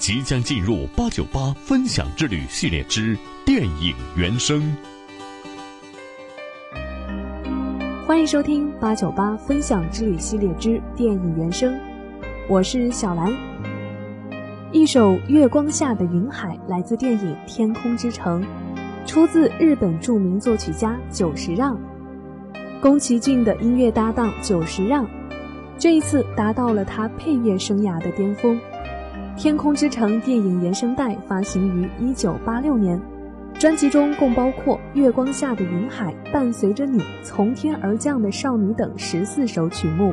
即将进入八九八分享之旅系列之电影原声。欢迎收听八九八分享之旅系列之电影原声，我是小兰。一首《月光下的云海》来自电影《天空之城》，出自日本著名作曲家久石让。宫崎骏的音乐搭档久石让，这一次达到了他配乐生涯的巅峰。《天空之城》电影原声带发行于一九八六年，专辑中共包括《月光下的云海》《伴随着你》《从天而降的少女》等十四首曲目。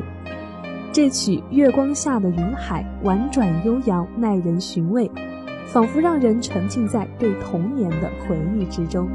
这曲《月光下的云海》婉转悠扬，耐人寻味，仿佛让人沉浸在对童年的回忆之中。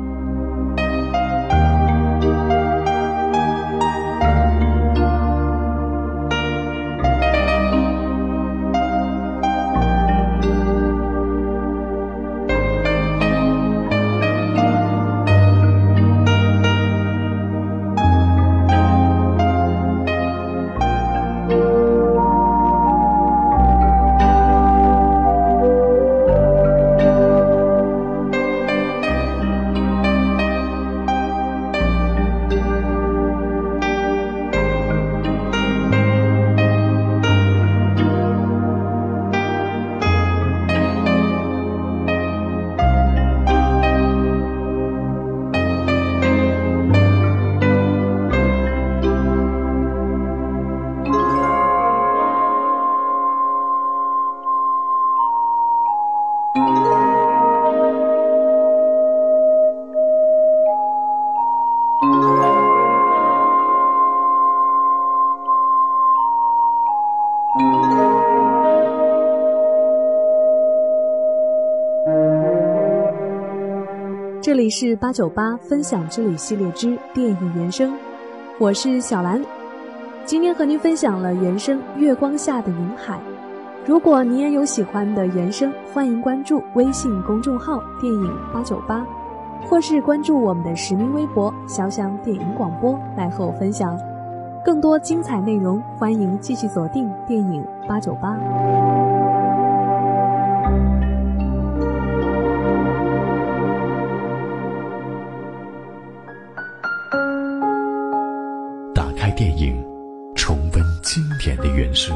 这里是八九八分享之旅系列之电影原声，我是小兰，今天和您分享了原声《月光下的云海》。如果你也有喜欢的原声，欢迎关注微信公众号“电影八九八”，或是关注我们的实名微博“潇湘电影广播”来和我分享更多精彩内容。欢迎继续锁定电影八九八。打开电影，重温经典的原声。